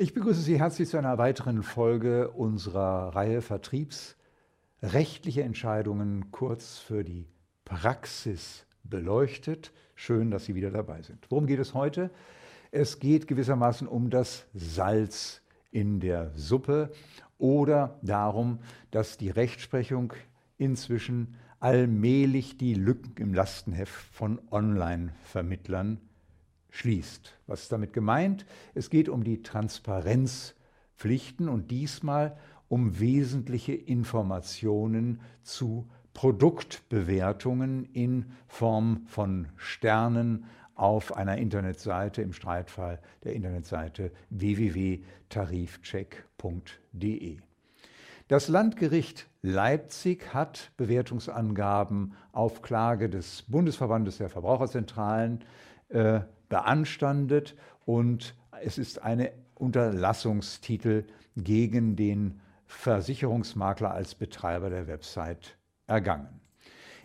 Ich begrüße Sie herzlich zu einer weiteren Folge unserer Reihe Vertriebsrechtliche Entscheidungen kurz für die Praxis beleuchtet. Schön, dass Sie wieder dabei sind. Worum geht es heute? Es geht gewissermaßen um das Salz in der Suppe oder darum, dass die Rechtsprechung inzwischen allmählich die Lücken im Lastenheft von Online-Vermittlern schließt. Was ist damit gemeint? Es geht um die Transparenzpflichten und diesmal um wesentliche Informationen zu Produktbewertungen in Form von Sternen auf einer Internetseite, im Streitfall der Internetseite www.tarifcheck.de. Das Landgericht Leipzig hat Bewertungsangaben auf Klage des Bundesverbandes der Verbraucherzentralen äh, beanstandet und es ist eine Unterlassungstitel gegen den Versicherungsmakler als Betreiber der Website ergangen.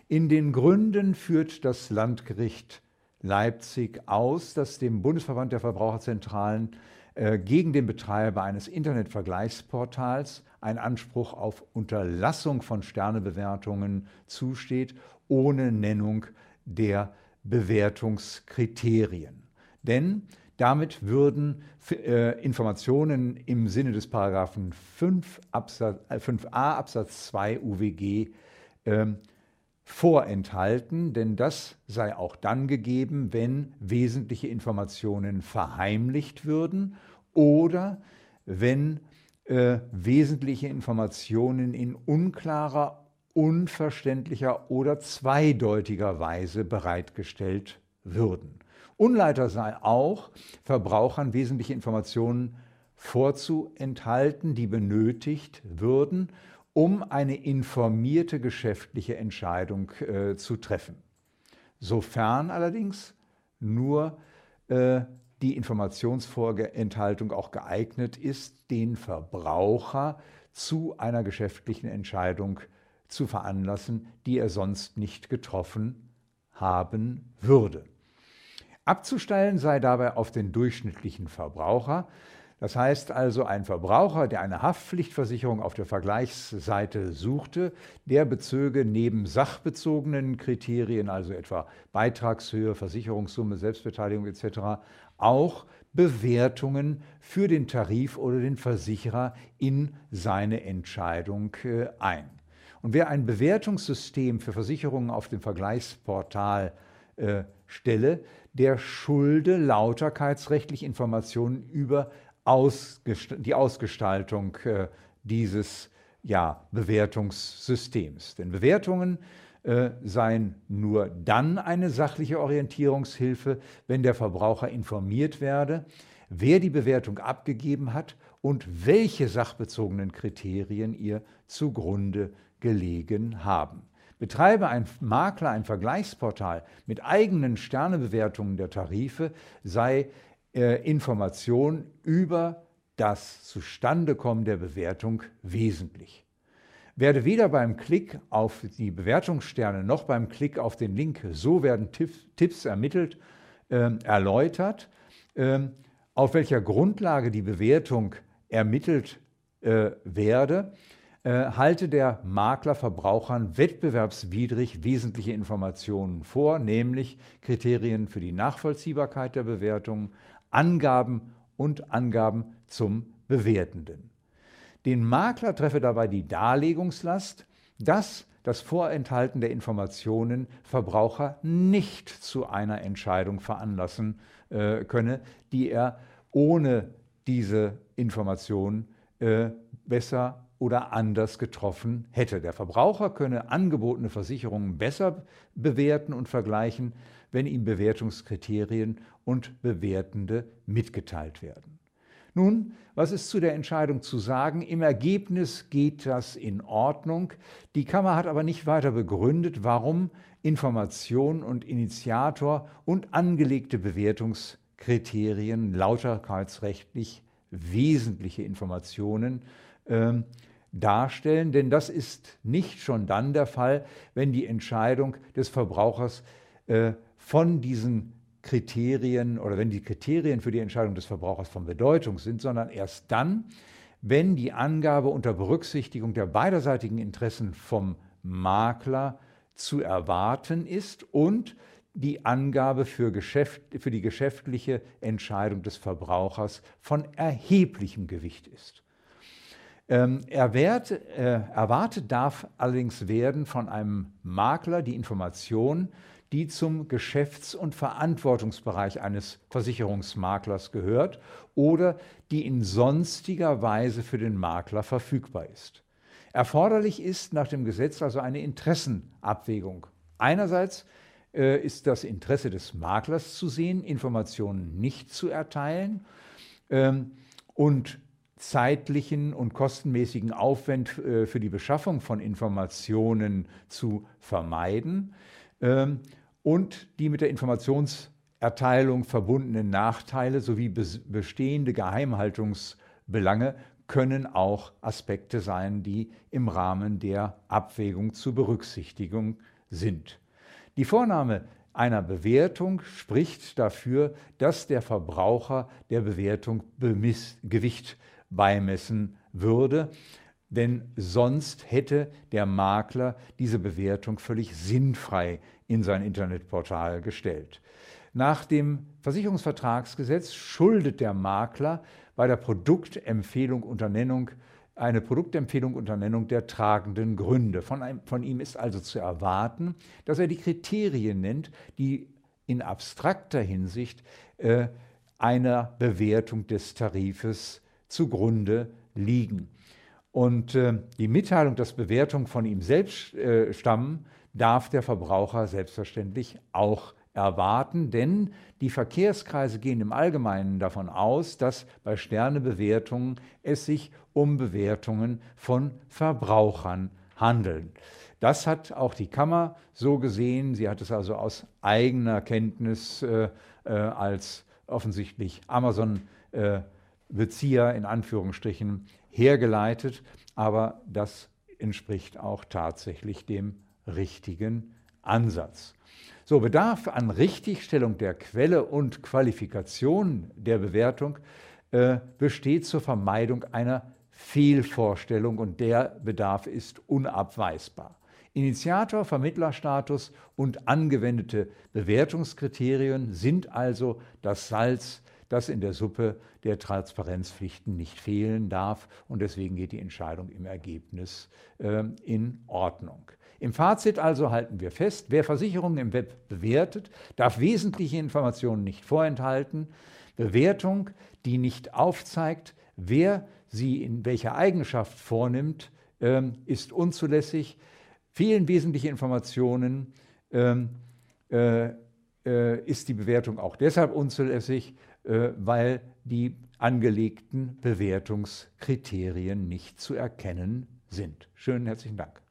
In den Gründen führt das Landgericht Leipzig aus, dass dem Bundesverband der Verbraucherzentralen äh, gegen den Betreiber eines Internetvergleichsportals ein Anspruch auf Unterlassung von Sternebewertungen zusteht, ohne Nennung der Bewertungskriterien. Denn damit würden äh, Informationen im Sinne des Paragraphen 5 Absatz, äh, 5a Absatz 2 UWG äh, vorenthalten, denn das sei auch dann gegeben, wenn wesentliche Informationen verheimlicht würden oder wenn äh, wesentliche Informationen in unklarer unverständlicher oder zweideutiger Weise bereitgestellt würden. Unleiter sei auch, Verbrauchern wesentliche Informationen vorzuenthalten, die benötigt würden, um eine informierte geschäftliche Entscheidung äh, zu treffen. Sofern allerdings nur äh, die Informationsvorenthaltung auch geeignet ist, den Verbraucher zu einer geschäftlichen Entscheidung zu zu veranlassen, die er sonst nicht getroffen haben würde. Abzustellen sei dabei auf den durchschnittlichen Verbraucher. Das heißt also, ein Verbraucher, der eine Haftpflichtversicherung auf der Vergleichsseite suchte, der bezöge neben sachbezogenen Kriterien, also etwa Beitragshöhe, Versicherungssumme, Selbstbeteiligung etc., auch Bewertungen für den Tarif oder den Versicherer in seine Entscheidung äh, ein. Und wer ein Bewertungssystem für Versicherungen auf dem Vergleichsportal äh, stelle, der schulde lauterkeitsrechtlich Informationen über Ausgest die Ausgestaltung äh, dieses ja, Bewertungssystems. Denn Bewertungen äh, seien nur dann eine sachliche Orientierungshilfe, wenn der Verbraucher informiert werde, wer die Bewertung abgegeben hat und welche sachbezogenen Kriterien ihr zugrunde gelegen haben. Betreibe ein Makler ein Vergleichsportal mit eigenen Sternebewertungen der Tarife, sei äh, Information über das Zustandekommen der Bewertung wesentlich. Werde weder beim Klick auf die Bewertungssterne noch beim Klick auf den Link So werden Tipps ermittelt, äh, erläutert, äh, auf welcher Grundlage die Bewertung ermittelt äh, werde, halte der Makler Verbrauchern wettbewerbswidrig wesentliche Informationen vor, nämlich Kriterien für die Nachvollziehbarkeit der Bewertung, Angaben und Angaben zum Bewertenden. Den Makler treffe dabei die Darlegungslast, dass das Vorenthalten der Informationen Verbraucher nicht zu einer Entscheidung veranlassen äh, könne, die er ohne diese Information äh, besser oder anders getroffen hätte. Der Verbraucher könne angebotene Versicherungen besser bewerten und vergleichen, wenn ihm Bewertungskriterien und Bewertende mitgeteilt werden. Nun, was ist zu der Entscheidung zu sagen? Im Ergebnis geht das in Ordnung. Die Kammer hat aber nicht weiter begründet, warum Information und Initiator und angelegte Bewertungskriterien lauterkeitsrechtlich wesentliche Informationen ähm, darstellen, denn das ist nicht schon dann der Fall, wenn die Entscheidung des Verbrauchers äh, von diesen Kriterien oder wenn die Kriterien für die Entscheidung des Verbrauchers von Bedeutung sind, sondern erst dann, wenn die Angabe unter Berücksichtigung der beiderseitigen Interessen vom Makler zu erwarten ist und die Angabe für, Geschäft, für die geschäftliche Entscheidung des Verbrauchers von erheblichem Gewicht ist. Ähm, erwert, äh, erwartet darf allerdings werden von einem Makler die Information, die zum Geschäfts- und Verantwortungsbereich eines Versicherungsmaklers gehört oder die in sonstiger Weise für den Makler verfügbar ist. Erforderlich ist nach dem Gesetz also eine Interessenabwägung. Einerseits äh, ist das Interesse des Maklers zu sehen, Informationen nicht zu erteilen ähm, und zeitlichen und kostenmäßigen Aufwand äh, für die Beschaffung von Informationen zu vermeiden. Ähm, und die mit der Informationserteilung verbundenen Nachteile sowie bestehende Geheimhaltungsbelange können auch Aspekte sein, die im Rahmen der Abwägung zu berücksichtigen sind. Die Vornahme einer Bewertung spricht dafür, dass der Verbraucher der Bewertung Gewicht beimessen würde, denn sonst hätte der Makler diese Bewertung völlig sinnfrei in sein Internetportal gestellt. Nach dem Versicherungsvertragsgesetz schuldet der Makler bei der Produktempfehlung unter Nennung eine Produktempfehlung unter Nennung der tragenden Gründe. Von, einem, von, ihm ist also zu erwarten, dass er die Kriterien nennt, die in abstrakter Hinsicht äh, einer Bewertung des Tarifes zugrunde liegen. Und äh, die Mitteilung, dass Bewertungen von ihm selbst äh, stammen, darf der Verbraucher selbstverständlich auch erwarten, denn die Verkehrskreise gehen im Allgemeinen davon aus, dass bei Sternebewertungen es sich um Bewertungen von Verbrauchern handeln. Das hat auch die Kammer so gesehen. Sie hat es also aus eigener Kenntnis äh, äh, als offensichtlich Amazon-Bezieher äh, in Anführungsstrichen hergeleitet, aber das entspricht auch tatsächlich dem richtigen Ansatz. So, Bedarf an Richtigstellung der Quelle und Qualifikation der Bewertung äh, besteht zur Vermeidung einer Fehlvorstellung und der Bedarf ist unabweisbar. Initiator, Vermittlerstatus und angewendete Bewertungskriterien sind also das Salz, das in der Suppe der Transparenzpflichten nicht fehlen darf und deswegen geht die Entscheidung im Ergebnis äh, in Ordnung. Im Fazit also halten wir fest, wer Versicherungen im Web bewertet, darf wesentliche Informationen nicht vorenthalten. Bewertung, die nicht aufzeigt, wer sie in welcher Eigenschaft vornimmt, ähm, ist unzulässig. Fehlen wesentliche Informationen, ähm, äh, ist die Bewertung auch deshalb unzulässig, äh, weil die angelegten Bewertungskriterien nicht zu erkennen sind. Schönen herzlichen Dank.